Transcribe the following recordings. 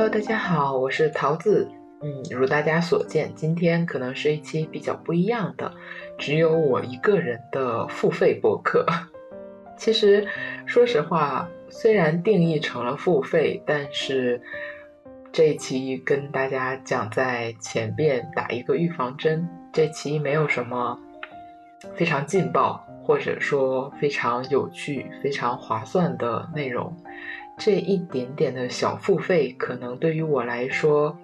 Hello，大家好，我是桃子。嗯，如大家所见，今天可能是一期比较不一样的，只有我一个人的付费播客。其实，说实话，虽然定义成了付费，但是这一期跟大家讲在前边打一个预防针，这期没有什么非常劲爆，或者说非常有趣、非常划算的内容。这一点点的小付费，可能对于我来说，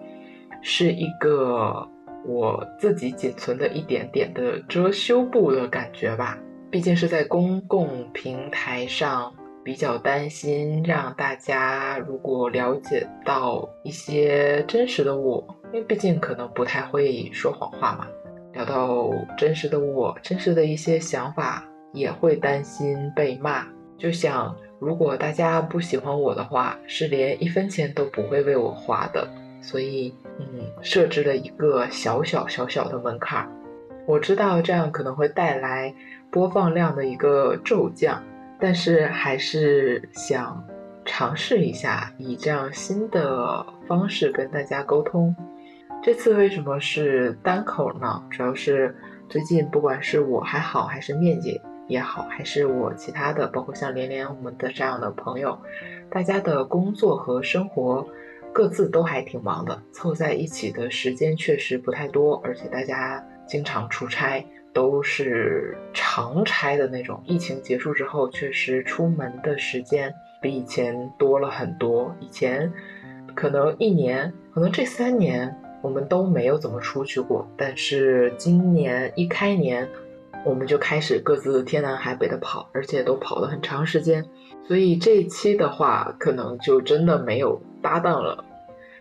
是一个我自己仅存的一点点的遮羞布的感觉吧。毕竟是在公共平台上，比较担心让大家如果了解到一些真实的我，因为毕竟可能不太会说谎话嘛。聊到真实的我，真实的一些想法，也会担心被骂，就想。如果大家不喜欢我的话，是连一分钱都不会为我花的。所以，嗯，设置了一个小小小小的门槛。我知道这样可能会带来播放量的一个骤降，但是还是想尝试一下，以这样新的方式跟大家沟通。这次为什么是单口呢？主要是最近不管是我还好，还是面姐。也好，还是我其他的，包括像连连我们的这样的朋友，大家的工作和生活各自都还挺忙的，凑在一起的时间确实不太多，而且大家经常出差，都是长差的那种。疫情结束之后，确实出门的时间比以前多了很多。以前可能一年，可能这三年我们都没有怎么出去过，但是今年一开年。我们就开始各自天南海北的跑，而且都跑了很长时间，所以这一期的话，可能就真的没有搭档了。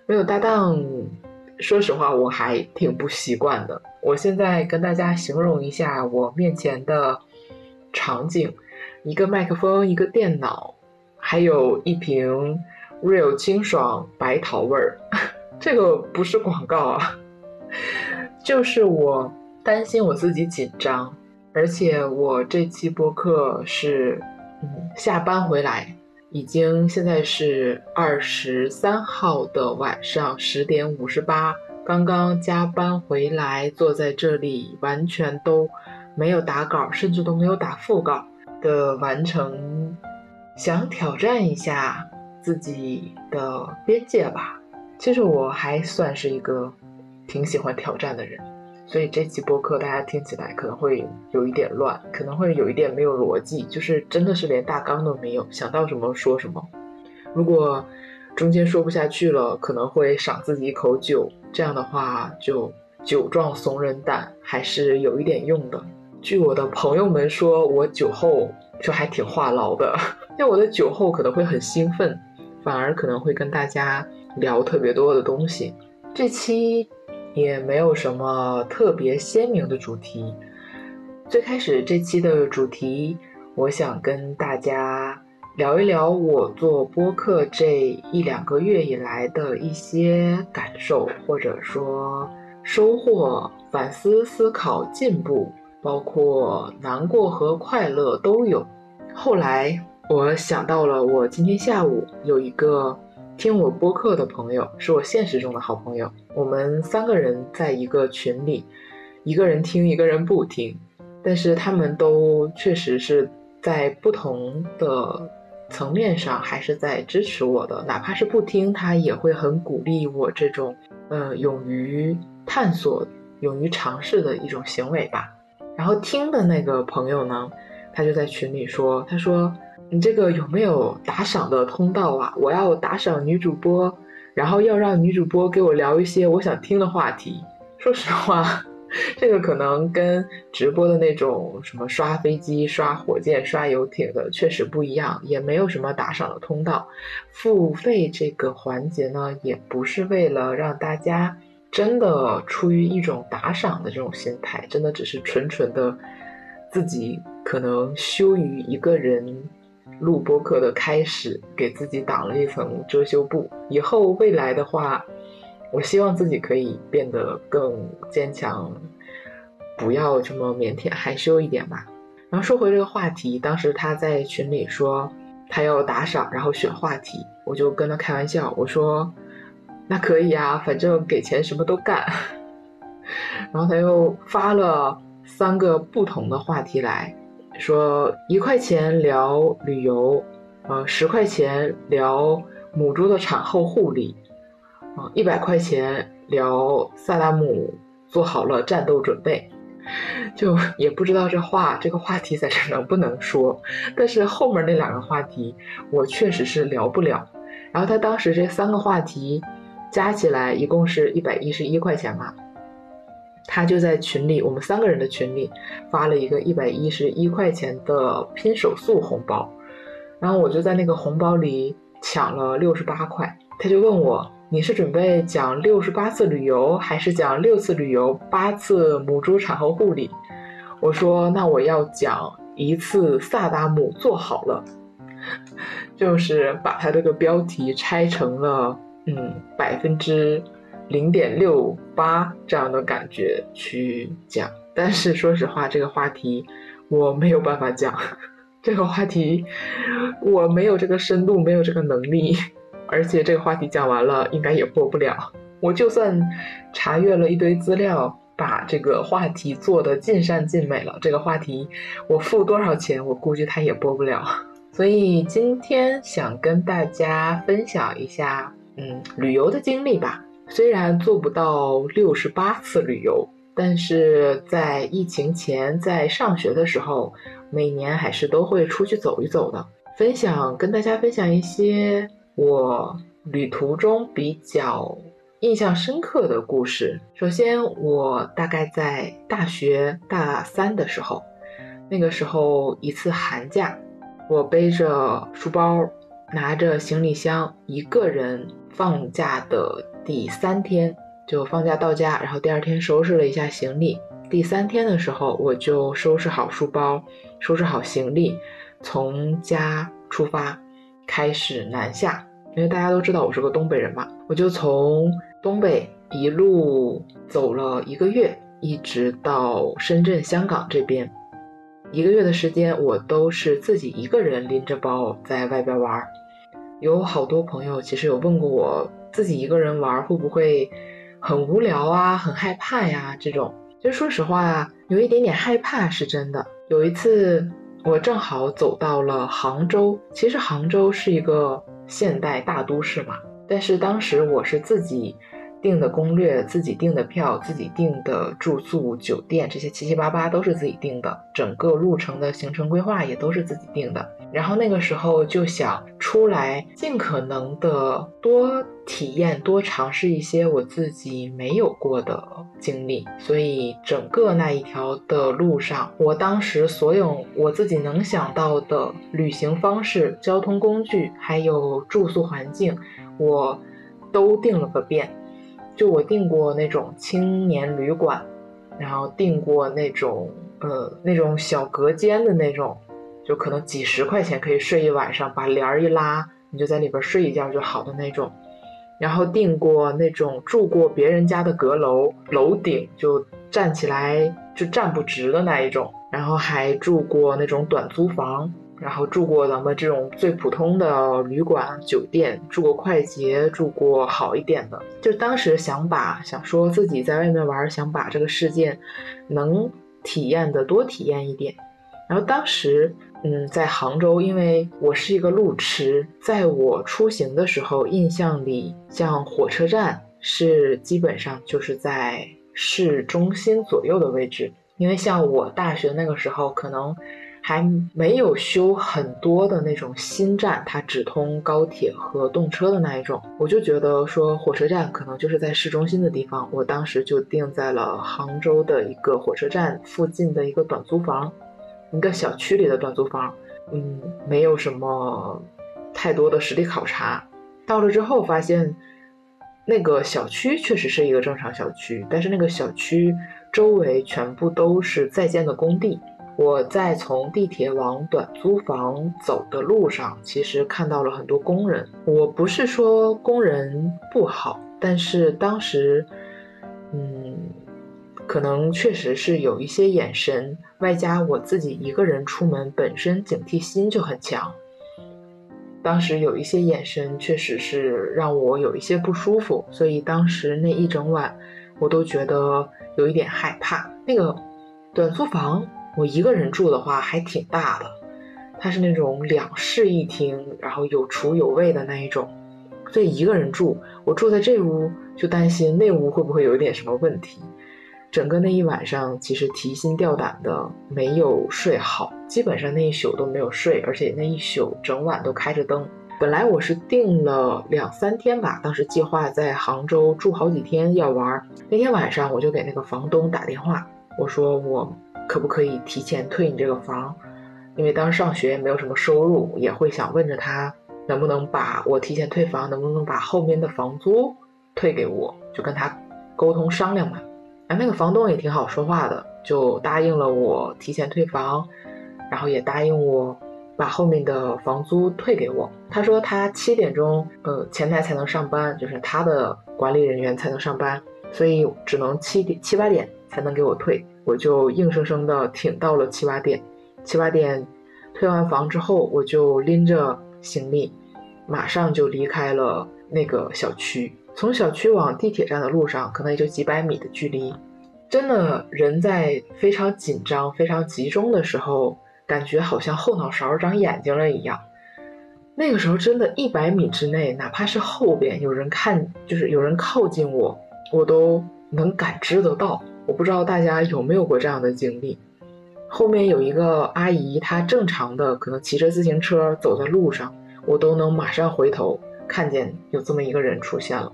没有搭档，说实话我还挺不习惯的。我现在跟大家形容一下我面前的场景：一个麦克风，一个电脑，还有一瓶 Real 清爽白桃味儿。这个不是广告啊，就是我担心我自己紧张。而且我这期播客是，嗯，下班回来，已经现在是二十三号的晚上十点五十八，刚刚加班回来，坐在这里，完全都没有打稿，甚至都没有打副稿的完成，想挑战一下自己的边界吧。其实我还算是一个挺喜欢挑战的人。所以这期播客大家听起来可能会有一点乱，可能会有一点没有逻辑，就是真的是连大纲都没有，想到什么说什么。如果中间说不下去了，可能会赏自己一口酒，这样的话就酒壮怂人胆，还是有一点用的。据我的朋友们说，我酒后就还挺话痨的，因为我的酒后可能会很兴奋，反而可能会跟大家聊特别多的东西。这期。也没有什么特别鲜明的主题。最开始这期的主题，我想跟大家聊一聊我做播客这一两个月以来的一些感受，或者说收获、反思、思考、进步，包括难过和快乐都有。后来我想到了，我今天下午有一个。听我播客的朋友是我现实中的好朋友，我们三个人在一个群里，一个人听，一个人不听，但是他们都确实是在不同的层面上还是在支持我的，哪怕是不听，他也会很鼓励我这种，呃，勇于探索、勇于尝试的一种行为吧。然后听的那个朋友呢，他就在群里说，他说。你这个有没有打赏的通道啊？我要打赏女主播，然后要让女主播给我聊一些我想听的话题。说实话，这个可能跟直播的那种什么刷飞机、刷火箭、刷游艇的确实不一样，也没有什么打赏的通道。付费这个环节呢，也不是为了让大家真的出于一种打赏的这种心态，真的只是纯纯的自己可能羞于一个人。录播课的开始，给自己挡了一层遮羞布。以后未来的话，我希望自己可以变得更坚强，不要这么腼腆害羞一点吧。然后说回这个话题，当时他在群里说他要打赏，然后选话题，我就跟他开玩笑，我说那可以啊，反正给钱什么都干。然后他又发了三个不同的话题来说：一块钱聊旅游，呃，十块钱聊母猪的产后护理，啊，一百块钱聊萨达姆做好了战斗准备。就也不知道这话这个话题在这能不能说，但是后面那两个话题我确实是聊不了。然后他当时这三个话题加起来一共是一百一十一块钱嘛，他就在群里我们三个人的群里发了一个一百一十一块钱的拼手速红包，然后我就在那个红包里抢了六十八块，他就问我。你是准备讲六十八次旅游，还是讲六次旅游八次母猪产后护理？我说那我要讲一次萨达姆做好了，就是把它这个标题拆成了嗯百分之零点六八这样的感觉去讲。但是说实话，这个话题我没有办法讲，这个话题我没有这个深度，没有这个能力。而且这个话题讲完了，应该也播不了。我就算查阅了一堆资料，把这个话题做的尽善尽美了，这个话题我付多少钱，我估计他也播不了。所以今天想跟大家分享一下，嗯，旅游的经历吧。虽然做不到六十八次旅游，但是在疫情前，在上学的时候，每年还是都会出去走一走的。分享跟大家分享一些。我旅途中比较印象深刻的故事，首先我大概在大学大三的时候，那个时候一次寒假，我背着书包，拿着行李箱，一个人放假的第三天就放假到家，然后第二天收拾了一下行李，第三天的时候我就收拾好书包，收拾好行李，从家出发。开始南下，因为大家都知道我是个东北人嘛，我就从东北一路走了一个月，一直到深圳、香港这边。一个月的时间，我都是自己一个人拎着包在外边玩。有好多朋友其实有问过我，自己一个人玩会不会很无聊啊、很害怕呀？这种，其实说实话，有一点点害怕是真的。有一次。我正好走到了杭州，其实杭州是一个现代大都市嘛，但是当时我是自己。订的攻略，自己订的票，自己订的住宿、酒店，这些七七八八都是自己订的。整个路程的行程规划也都是自己定的。然后那个时候就想出来，尽可能的多体验、多尝试一些我自己没有过的经历。所以整个那一条的路上，我当时所有我自己能想到的旅行方式、交通工具，还有住宿环境，我都订了个遍。就我订过那种青年旅馆，然后订过那种呃那种小隔间的那种，就可能几十块钱可以睡一晚上，把帘儿一拉，你就在里边睡一觉就好的那种。然后订过那种住过别人家的阁楼，楼顶就站起来就站不直的那一种。然后还住过那种短租房。然后住过咱们这种最普通的旅馆、酒店，住过快捷，住过好一点的。就当时想把想说自己在外面玩，想把这个世界能体验的多体验一点。然后当时，嗯，在杭州，因为我是一个路痴，在我出行的时候，印象里像火车站是基本上就是在市中心左右的位置，因为像我大学那个时候可能。还没有修很多的那种新站，它只通高铁和动车的那一种，我就觉得说火车站可能就是在市中心的地方。我当时就定在了杭州的一个火车站附近的一个短租房，一个小区里的短租房。嗯，没有什么太多的实地考察。到了之后发现，那个小区确实是一个正常小区，但是那个小区周围全部都是在建的工地。我在从地铁往短租房走的路上，其实看到了很多工人。我不是说工人不好，但是当时，可能确实是有一些眼神，外加我自己一个人出门，本身警惕心就很强。当时有一些眼神确实是让我有一些不舒服，所以当时那一整晚我都觉得有一点害怕。那个短租房，我一个人住的话还挺大的，它是那种两室一厅，然后有厨有卫的那一种，所以一个人住，我住在这屋就担心那屋会不会有一点什么问题。整个那一晚上，其实提心吊胆的，没有睡好，基本上那一宿都没有睡，而且那一宿整晚都开着灯。本来我是订了两三天吧，当时计划在杭州住好几天要玩。那天晚上我就给那个房东打电话，我说我可不可以提前退你这个房？因为当时上学也没有什么收入，也会想问着他能不能把我提前退房，能不能把后面的房租退给我，就跟他沟通商量嘛。哎，那个房东也挺好说话的，就答应了我提前退房，然后也答应我把后面的房租退给我。他说他七点钟，呃，前台才能上班，就是他的管理人员才能上班，所以只能七点七八点才能给我退。我就硬生生的挺到了七八点。七八点退完房之后，我就拎着行李，马上就离开了那个小区。从小区往地铁站的路上，可能也就几百米的距离。真的，人在非常紧张、非常集中的时候，感觉好像后脑勺长眼睛了一样。那个时候，真的，一百米之内，哪怕是后边有人看，就是有人靠近我，我都能感知得到。我不知道大家有没有过这样的经历。后面有一个阿姨，她正常的可能骑着自行车走在路上，我都能马上回头看见有这么一个人出现了。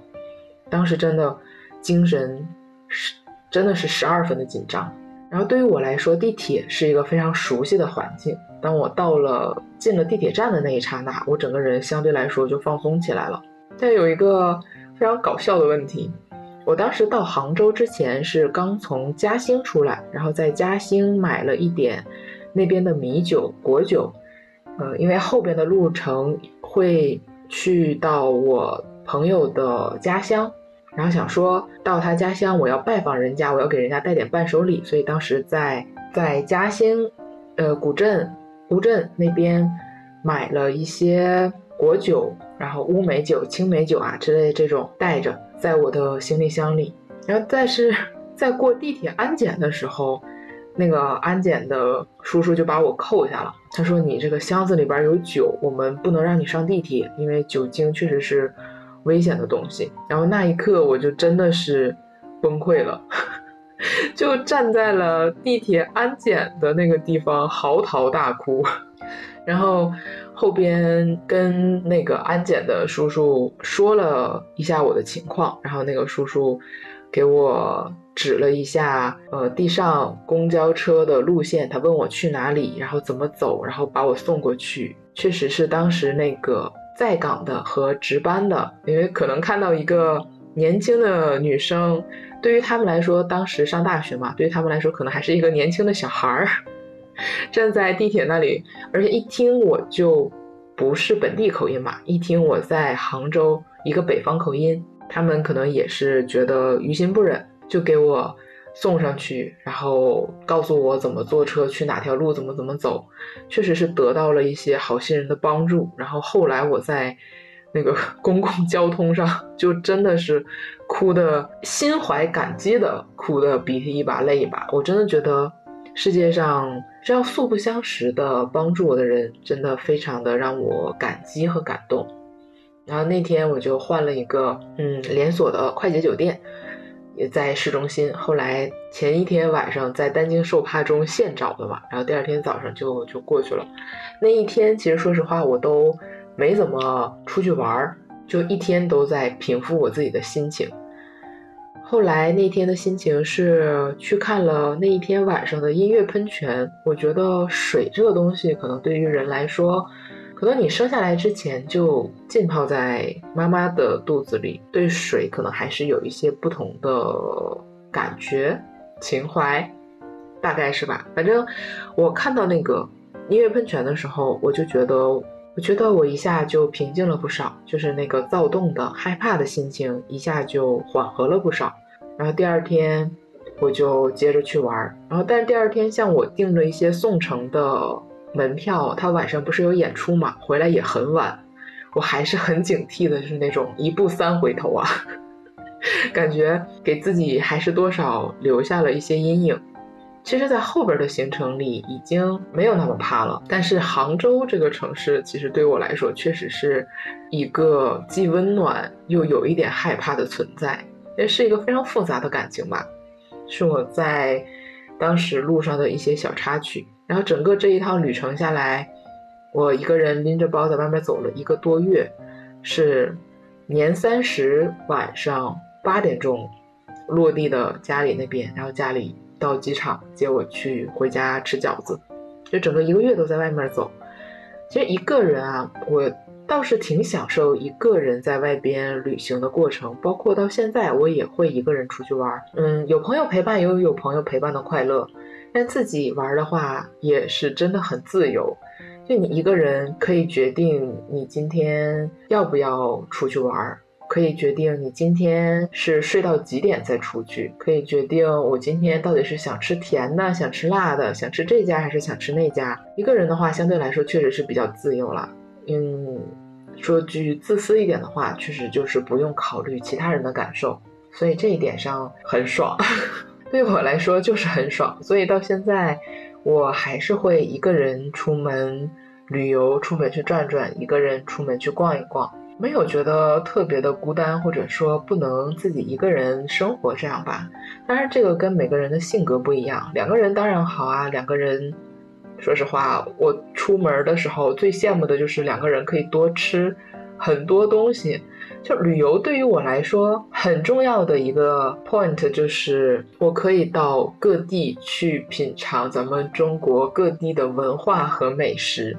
当时真的精神是真的是十二分的紧张，然后对于我来说，地铁是一个非常熟悉的环境。当我到了进了地铁站的那一刹那，我整个人相对来说就放松起来了。但有一个非常搞笑的问题，我当时到杭州之前是刚从嘉兴出来，然后在嘉兴买了一点那边的米酒、果酒，呃，因为后边的路程会去到我朋友的家乡。然后想说到他家乡，我要拜访人家，我要给人家带点伴手礼，所以当时在在嘉兴，呃古镇乌镇那边买了一些果酒，然后乌梅酒、青梅酒啊之类这种带着在我的行李箱里。然后但是在过地铁安检的时候，那个安检的叔叔就把我扣下了，他说你这个箱子里边有酒，我们不能让你上地铁，因为酒精确实是。危险的东西，然后那一刻我就真的是崩溃了，就站在了地铁安检的那个地方嚎啕大哭，然后后边跟那个安检的叔叔说了一下我的情况，然后那个叔叔给我指了一下，呃，地上公交车的路线，他问我去哪里，然后怎么走，然后把我送过去，确实是当时那个。在岗的和值班的，因为可能看到一个年轻的女生，对于他们来说，当时上大学嘛，对于他们来说，可能还是一个年轻的小孩儿，站在地铁那里，而且一听我就不是本地口音嘛，一听我在杭州一个北方口音，他们可能也是觉得于心不忍，就给我。送上去，然后告诉我怎么坐车去哪条路，怎么怎么走，确实是得到了一些好心人的帮助。然后后来我在那个 公共交通上，就真的是哭的心怀感激的，哭的鼻涕一把泪一把。我真的觉得世界上这样素不相识的帮助我的人，真的非常的让我感激和感动。然后那天我就换了一个嗯连锁的快捷酒店。也在市中心。后来前一天晚上在担惊受怕中现找的嘛，然后第二天早上就就过去了。那一天其实说实话我都没怎么出去玩儿，就一天都在平复我自己的心情。后来那天的心情是去看了那一天晚上的音乐喷泉。我觉得水这个东西可能对于人来说。可能你生下来之前就浸泡在妈妈的肚子里，对水可能还是有一些不同的感觉、情怀，大概是吧。反正我看到那个音乐喷泉的时候，我就觉得，我觉得我一下就平静了不少，就是那个躁动的、害怕的心情一下就缓和了不少。然后第二天我就接着去玩儿，然后但是第二天像我订了一些宋城的。门票，他晚上不是有演出嘛？回来也很晚，我还是很警惕的，就是那种一步三回头啊，感觉给自己还是多少留下了一些阴影。其实，在后边的行程里已经没有那么怕了，但是杭州这个城市，其实对我来说，确实是一个既温暖又有一点害怕的存在，也是一个非常复杂的感情吧。是我在当时路上的一些小插曲，然后整个这一趟旅程下来，我一个人拎着包在外面走了一个多月，是年三十晚上八点钟落地的家里那边，然后家里。到机场接我去回家吃饺子，就整个一个月都在外面走。其实一个人啊，我倒是挺享受一个人在外边旅行的过程，包括到现在我也会一个人出去玩。嗯，有朋友陪伴也，有有朋友陪伴的快乐。但自己玩的话，也是真的很自由。就你一个人可以决定你今天要不要出去玩。可以决定你今天是睡到几点再出去，可以决定我今天到底是想吃甜的、想吃辣的、想吃这家还是想吃那家。一个人的话，相对来说确实是比较自由了。嗯，说句自私一点的话，确实就是不用考虑其他人的感受，所以这一点上很爽。对我来说就是很爽，所以到现在我还是会一个人出门旅游，出门去转转，一个人出门去逛一逛。没有觉得特别的孤单，或者说不能自己一个人生活这样吧。当然，这个跟每个人的性格不一样。两个人当然好啊，两个人，说实话，我出门的时候最羡慕的就是两个人可以多吃很多东西。就旅游对于我来说很重要的一个 point 就是我可以到各地去品尝咱们中国各地的文化和美食。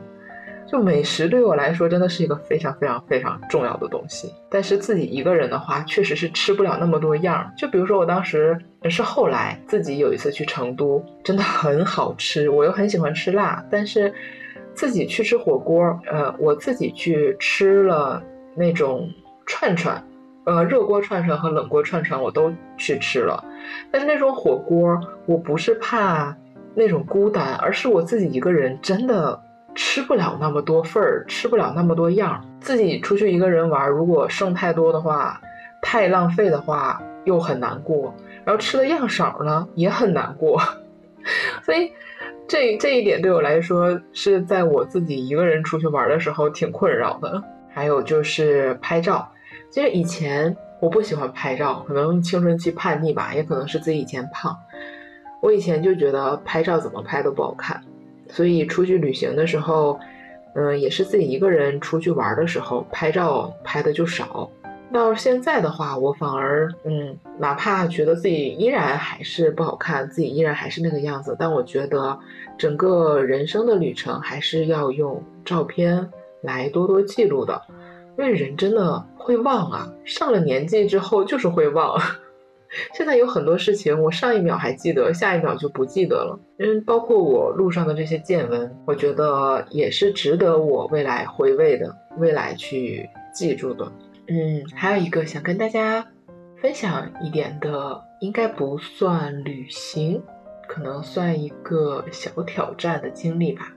就美食对我来说真的是一个非常非常非常重要的东西，但是自己一个人的话，确实是吃不了那么多样。就比如说我当时是后来自己有一次去成都，真的很好吃，我又很喜欢吃辣，但是自己去吃火锅，呃，我自己去吃了那种串串，呃，热锅串串和冷锅串串我都去吃了，但是那种火锅，我不是怕那种孤单，而是我自己一个人真的。吃不了那么多份儿，吃不了那么多样。自己出去一个人玩，如果剩太多的话，太浪费的话又很难过。然后吃的样少呢，也很难过。所以，这这一点对我来说是在我自己一个人出去玩的时候挺困扰的。还有就是拍照，其实以前我不喜欢拍照，可能青春期叛逆吧，也可能是自己以前胖。我以前就觉得拍照怎么拍都不好看。所以出去旅行的时候，嗯，也是自己一个人出去玩的时候，拍照拍的就少。到现在的话，我反而，嗯，哪怕觉得自己依然还是不好看，自己依然还是那个样子，但我觉得整个人生的旅程还是要用照片来多多记录的，因为人真的会忘啊，上了年纪之后就是会忘。现在有很多事情，我上一秒还记得，下一秒就不记得了。嗯，包括我路上的这些见闻，我觉得也是值得我未来回味的，未来去记住的。嗯，还有一个想跟大家分享一点的，应该不算旅行，可能算一个小挑战的经历吧。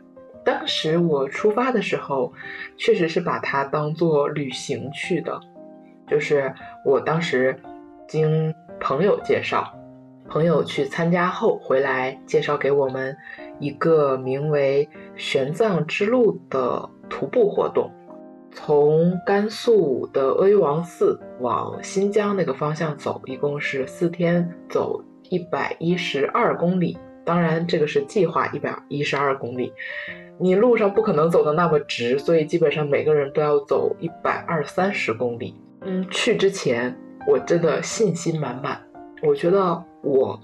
当时我出发的时候，确实是把它当做旅行去的，就是我当时经。朋友介绍，朋友去参加后回来介绍给我们一个名为“玄奘之路”的徒步活动，从甘肃的阿育王寺往新疆那个方向走，一共是四天，走一百一十二公里。当然，这个是计划一百一十二公里，你路上不可能走的那么直，所以基本上每个人都要走一百二三十公里。嗯，去之前。我真的信心满满，我觉得我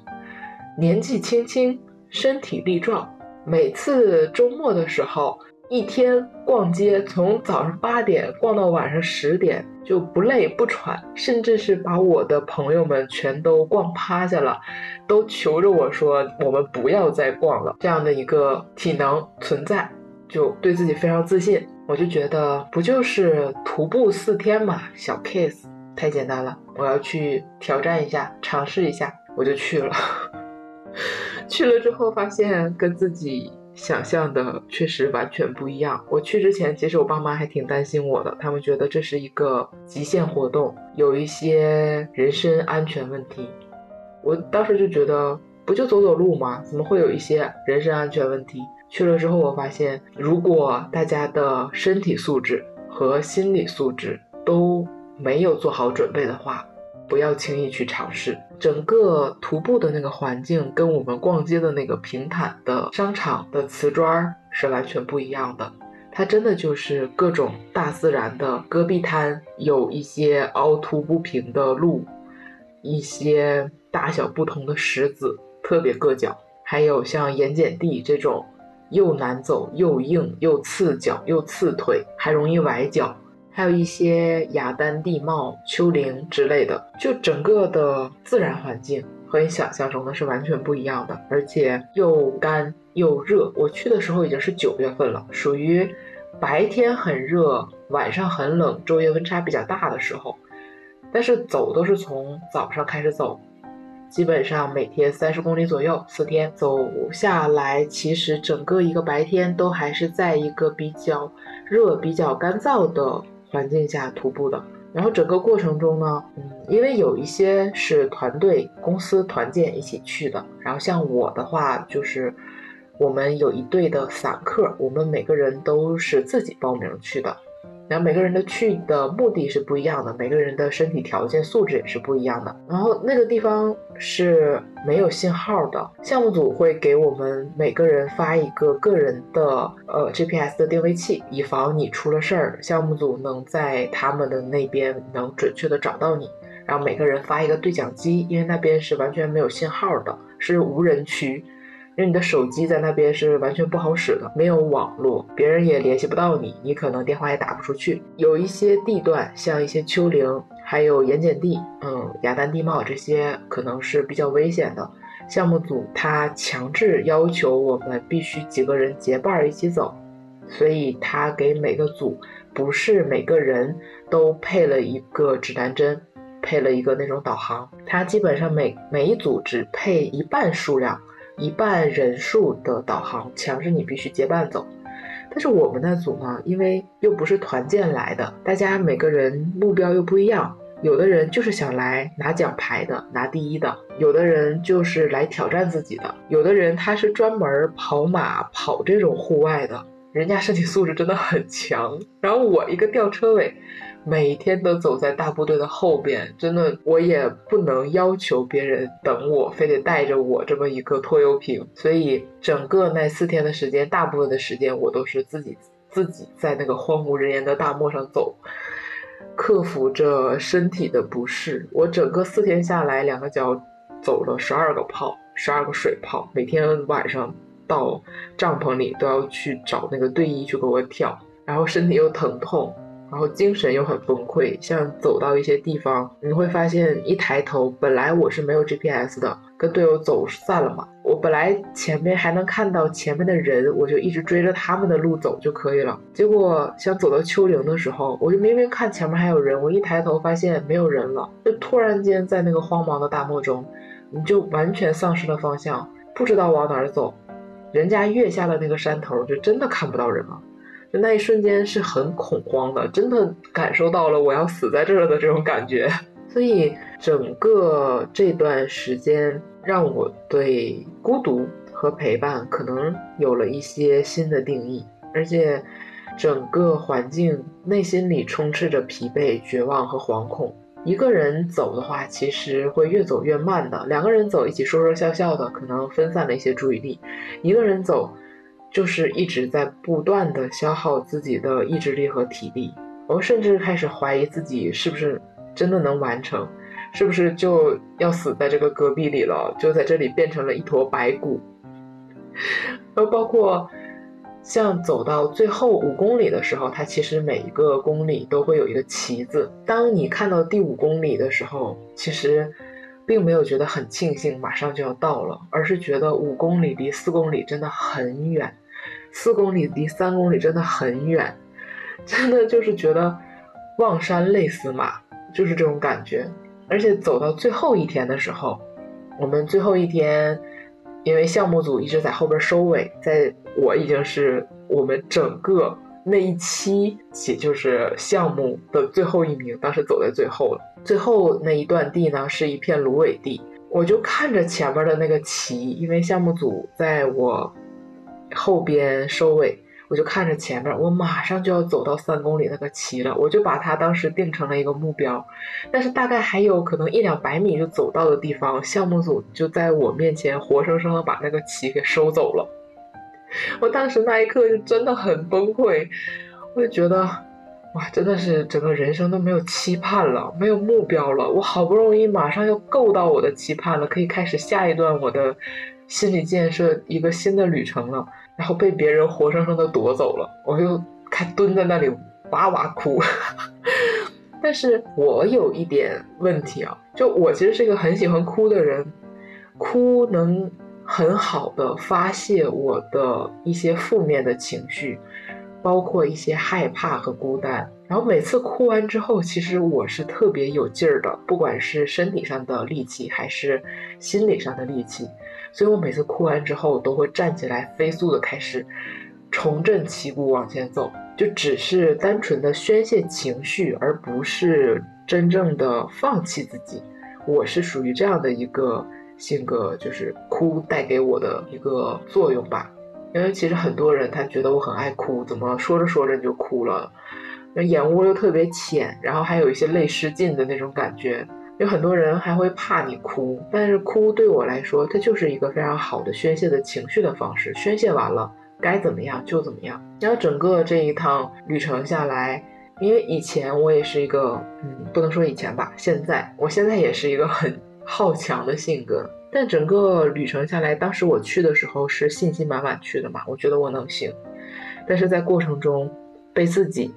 年纪轻轻，身体力壮，每次周末的时候，一天逛街，从早上八点逛到晚上十点，就不累不喘，甚至是把我的朋友们全都逛趴下了，都求着我说我们不要再逛了。这样的一个体能存在，就对自己非常自信。我就觉得不就是徒步四天嘛，小 case。太简单了，我要去挑战一下，尝试一下，我就去了。去了之后发现跟自己想象的确实完全不一样。我去之前，其实我爸妈还挺担心我的，他们觉得这是一个极限活动，有一些人身安全问题。我当时就觉得，不就走走路吗？怎么会有一些人身安全问题？去了之后，我发现，如果大家的身体素质和心理素质都没有做好准备的话，不要轻易去尝试。整个徒步的那个环境跟我们逛街的那个平坦的商场的瓷砖是完全不一样的。它真的就是各种大自然的戈壁滩，有一些凹凸不平的路，一些大小不同的石子，特别硌脚。还有像盐碱地这种，又难走又硬又刺脚又刺腿，还容易崴脚。还有一些雅丹地貌、丘陵之类的，就整个的自然环境和你想象中的是完全不一样的，而且又干又热。我去的时候已经是九月份了，属于白天很热，晚上很冷，昼夜温差比较大的时候。但是走都是从早上开始走，基本上每天三十公里左右，四天走下来，其实整个一个白天都还是在一个比较热、比较干燥的。环境下徒步的，然后整个过程中呢，嗯，因为有一些是团队、公司团建一起去的，然后像我的话，就是我们有一队的散客，我们每个人都是自己报名去的。然后每个人的去的目的是不一样的，每个人的身体条件素质也是不一样的。然后那个地方是没有信号的，项目组会给我们每个人发一个个人的呃 GPS 的定位器，以防你出了事儿，项目组能在他们的那边能准确的找到你。然后每个人发一个对讲机，因为那边是完全没有信号的，是无人区。因为你的手机在那边是完全不好使的，没有网络，别人也联系不到你，你可能电话也打不出去。有一些地段，像一些丘陵，还有盐碱地，嗯，雅丹地貌这些，可能是比较危险的。项目组他强制要求我们必须几个人结伴一起走，所以他给每个组不是每个人都配了一个指南针，配了一个那种导航，他基本上每每一组只配一半数量。一半人数的导航，强制你必须结伴走。但是我们那组呢，因为又不是团建来的，大家每个人目标又不一样。有的人就是想来拿奖牌的，拿第一的；有的人就是来挑战自己的；有的人他是专门跑马跑这种户外的，人家身体素质真的很强。然后我一个吊车尾。每天都走在大部队的后边，真的，我也不能要求别人等我，非得带着我这么一个拖油瓶。所以整个那四天的时间，大部分的时间我都是自己自己在那个荒无人烟的大漠上走，克服着身体的不适。我整个四天下来，两个脚走了十二个泡，十二个水泡。每天晚上到帐篷里都要去找那个队医去给我跳，然后身体又疼痛。然后精神又很崩溃，像走到一些地方，你会发现一抬头，本来我是没有 GPS 的，跟队友走散了嘛。我本来前面还能看到前面的人，我就一直追着他们的路走就可以了。结果想走到丘陵的时候，我就明明看前面还有人，我一抬头发现没有人了，就突然间在那个荒茫的大漠中，你就完全丧失了方向，不知道往哪儿走。人家越下了那个山头，就真的看不到人了。就那一瞬间是很恐慌的，真的感受到了我要死在这儿的这种感觉。所以整个这段时间让我对孤独和陪伴可能有了一些新的定义，而且整个环境内心里充斥着疲惫、绝望和惶恐。一个人走的话，其实会越走越慢的；两个人走，一起说说笑笑的，可能分散了一些注意力；一个人走。就是一直在不断的消耗自己的意志力和体力，我甚至开始怀疑自己是不是真的能完成，是不是就要死在这个戈壁里了，就在这里变成了一坨白骨。然后包括像走到最后五公里的时候，它其实每一个公里都会有一个旗子。当你看到第五公里的时候，其实并没有觉得很庆幸马上就要到了，而是觉得五公里离四公里真的很远。四公里离三公里真的很远，真的就是觉得望山累死马，就是这种感觉。而且走到最后一天的时候，我们最后一天，因为项目组一直在后边收尾，在我已经是我们整个那一期，也就是项目的最后一名，当时走在最后了。最后那一段地呢，是一片芦苇地，我就看着前面的那个旗，因为项目组在我后边收尾。我就看着前面，我马上就要走到三公里那个旗了，我就把它当时定成了一个目标。但是大概还有可能一两百米就走到的地方，项目组就在我面前活生生的把那个旗给收走了。我当时那一刻就真的很崩溃，我就觉得，哇，真的是整个人生都没有期盼了，没有目标了。我好不容易马上要够到我的期盼了，可以开始下一段我的心理建设，一个新的旅程了。然后被别人活生生的夺走了，我就看蹲在那里哇哇哭。但是我有一点问题啊，就我其实是一个很喜欢哭的人，哭能很好的发泄我的一些负面的情绪，包括一些害怕和孤单。然后每次哭完之后，其实我是特别有劲儿的，不管是身体上的力气还是心理上的力气。所以我每次哭完之后，都会站起来，飞速的开始重振旗鼓往前走，就只是单纯的宣泄情绪，而不是真正的放弃自己。我是属于这样的一个性格，就是哭带给我的一个作用吧。因为其实很多人他觉得我很爱哭，怎么说着说着你就哭了，眼窝又特别浅，然后还有一些泪失禁的那种感觉。有很多人还会怕你哭，但是哭对我来说，它就是一个非常好的宣泄的情绪的方式。宣泄完了，该怎么样就怎么样。然后整个这一趟旅程下来，因为以前我也是一个，嗯，不能说以前吧，现在我现在也是一个很 好强的性格。但整个旅程下来，当时我去的时候是信心满满去的嘛，我觉得我能行。但是在过程中被自己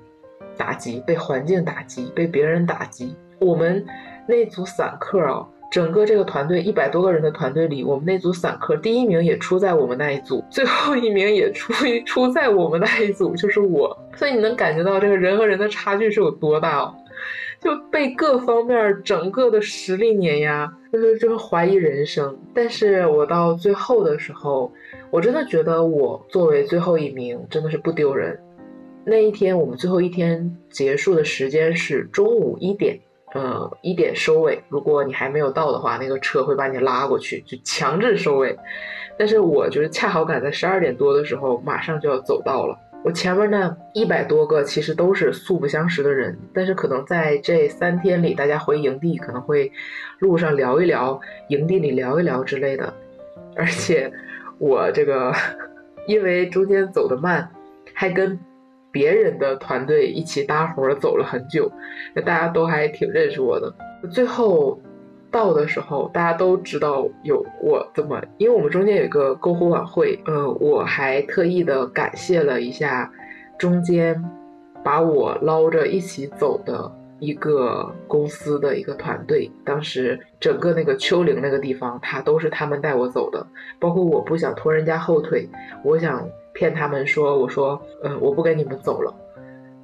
打击，被环境打击，被别人打击，我们。那组散客啊，整个这个团队一百多个人的团队里，我们那组散客第一名也出在我们那一组，最后一名也出出在我们那一组，就是我。所以你能感觉到这个人和人的差距是有多大哦？就被各方面整个的实力碾压，就是就是怀疑人生。但是我到最后的时候，我真的觉得我作为最后一名真的是不丢人。那一天我们最后一天结束的时间是中午一点。呃，一点收尾。如果你还没有到的话，那个车会把你拉过去，就强制收尾。但是我就是恰好赶在十二点多的时候，马上就要走到了。我前面那一百多个其实都是素不相识的人，但是可能在这三天里，大家回营地可能会路上聊一聊，营地里聊一聊之类的。而且我这个因为中间走得慢，还跟。别人的团队一起搭伙走了很久，那大家都还挺认识我的。最后到的时候，大家都知道有我这么，因为我们中间有个篝火晚会，呃，我还特意的感谢了一下中间把我捞着一起走的一个公司的一个团队。当时整个那个丘陵那个地方，他都是他们带我走的，包括我不想拖人家后腿，我想。骗他们说，我说，嗯，我不跟你们走了。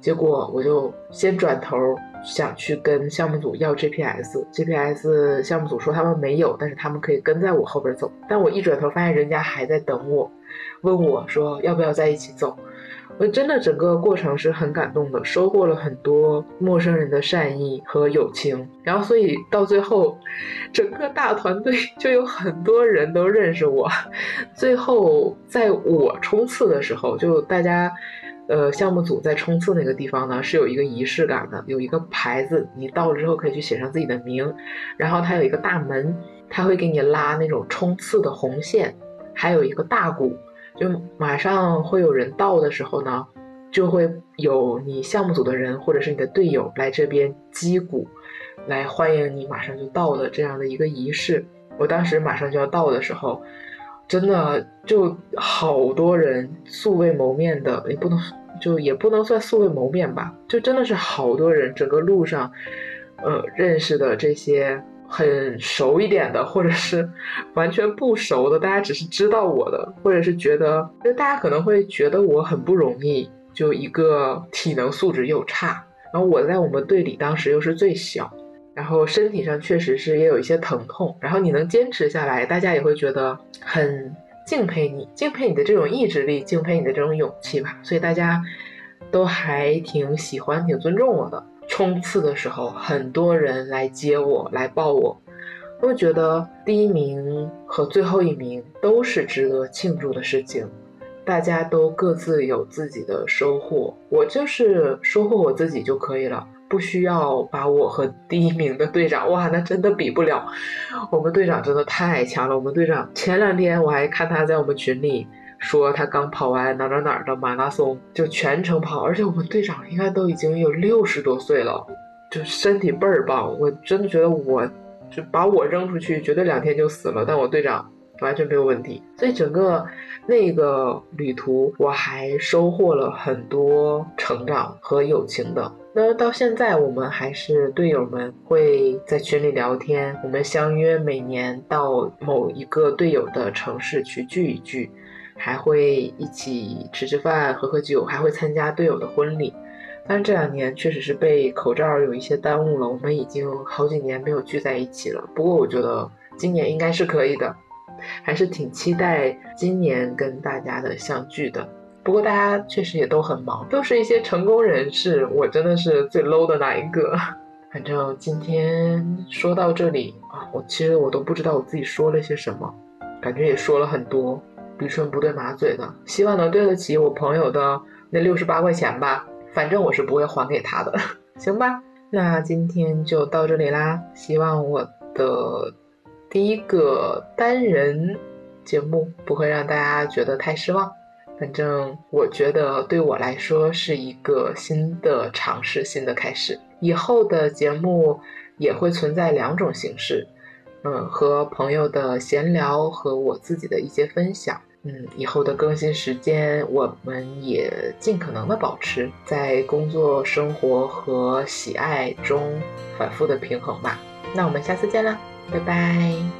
结果我就先转头想去跟项目组要 GPS，GPS 项目组说他们没有，但是他们可以跟在我后边走。但我一转头发现人家还在等我，问我说要不要在一起走。我真的整个过程是很感动的，收获了很多陌生人的善意和友情。然后，所以到最后，整个大团队 就有很多人都认识我。最后，在我冲刺的时候，就大家，呃，项目组在冲刺那个地方呢，是有一个仪式感的，有一个牌子，你到了之后可以去写上自己的名。然后它有一个大门，它会给你拉那种冲刺的红线，还有一个大鼓。就马上会有人到的时候呢，就会有你项目组的人或者是你的队友来这边击鼓，来欢迎你马上就到的这样的一个仪式。我当时马上就要到的时候，真的就好多人素未谋面的，也不能就也不能算素未谋面吧，就真的是好多人，整个路上，呃，认识的这些。很熟一点的，或者是完全不熟的，大家只是知道我的，或者是觉得，就大家可能会觉得我很不容易，就一个体能素质又差，然后我在我们队里当时又是最小，然后身体上确实是也有一些疼痛，然后你能坚持下来，大家也会觉得很敬佩你，敬佩你的这种意志力，敬佩你的这种勇气吧。所以大家都还挺喜欢、挺尊重我的。冲刺的时候，很多人来接我，来抱我。我觉得第一名和最后一名都是值得庆祝的事情。大家都各自有自己的收获，我就是收获我自己就可以了，不需要把我和第一名的队长，哇，那真的比不了。我们队长真的太强了。我们队长前两天我还看他在我们群里说，他刚跑完哪哪哪的马拉松，就全程跑，而且我们队长应该都已经有六十多岁了，就身体倍儿棒。我真的觉得我就把我扔出去，绝对两天就死了。但我队长。完全没有问题，所以整个那个旅途我还收获了很多成长和友情的。那到现在我们还是队友们会在群里聊天，我们相约每年到某一个队友的城市去聚一聚，还会一起吃吃饭、喝喝酒，还会参加队友的婚礼。但是这两年确实是被口罩有一些耽误了，我们已经好几年没有聚在一起了。不过我觉得今年应该是可以的。还是挺期待今年跟大家的相聚的。不过大家确实也都很忙，都是一些成功人士，我真的是最 low 的那一个。反正今天说到这里啊，我其实我都不知道我自己说了些什么，感觉也说了很多驴唇不对马嘴的。希望能对得起我朋友的那六十八块钱吧，反正我是不会还给他的，行吧？那今天就到这里啦，希望我的。第一个单人节目不会让大家觉得太失望，反正我觉得对我来说是一个新的尝试、新的开始。以后的节目也会存在两种形式，嗯，和朋友的闲聊和我自己的一些分享。嗯，以后的更新时间我们也尽可能的保持在工作、生活和喜爱中反复的平衡吧。那我们下次见啦！バイバイ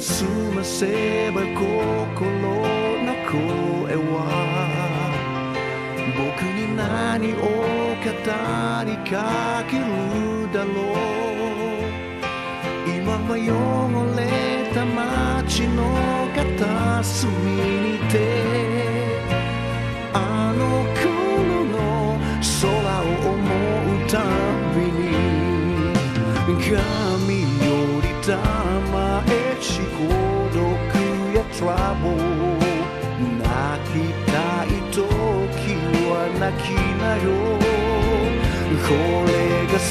を澄ませば心の声は僕に何を語りかけるだろう。今は汚れた街の片隅にてあの頃の空を思うたびに神よりたち孤独やトラブル泣きたい時は泣きなよ。これが定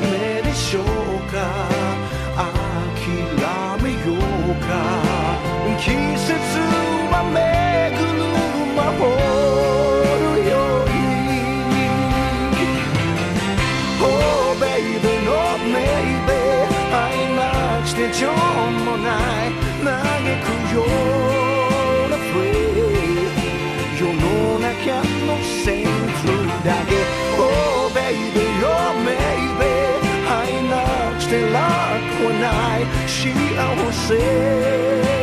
めでしょうか。諦めようか。tal sei.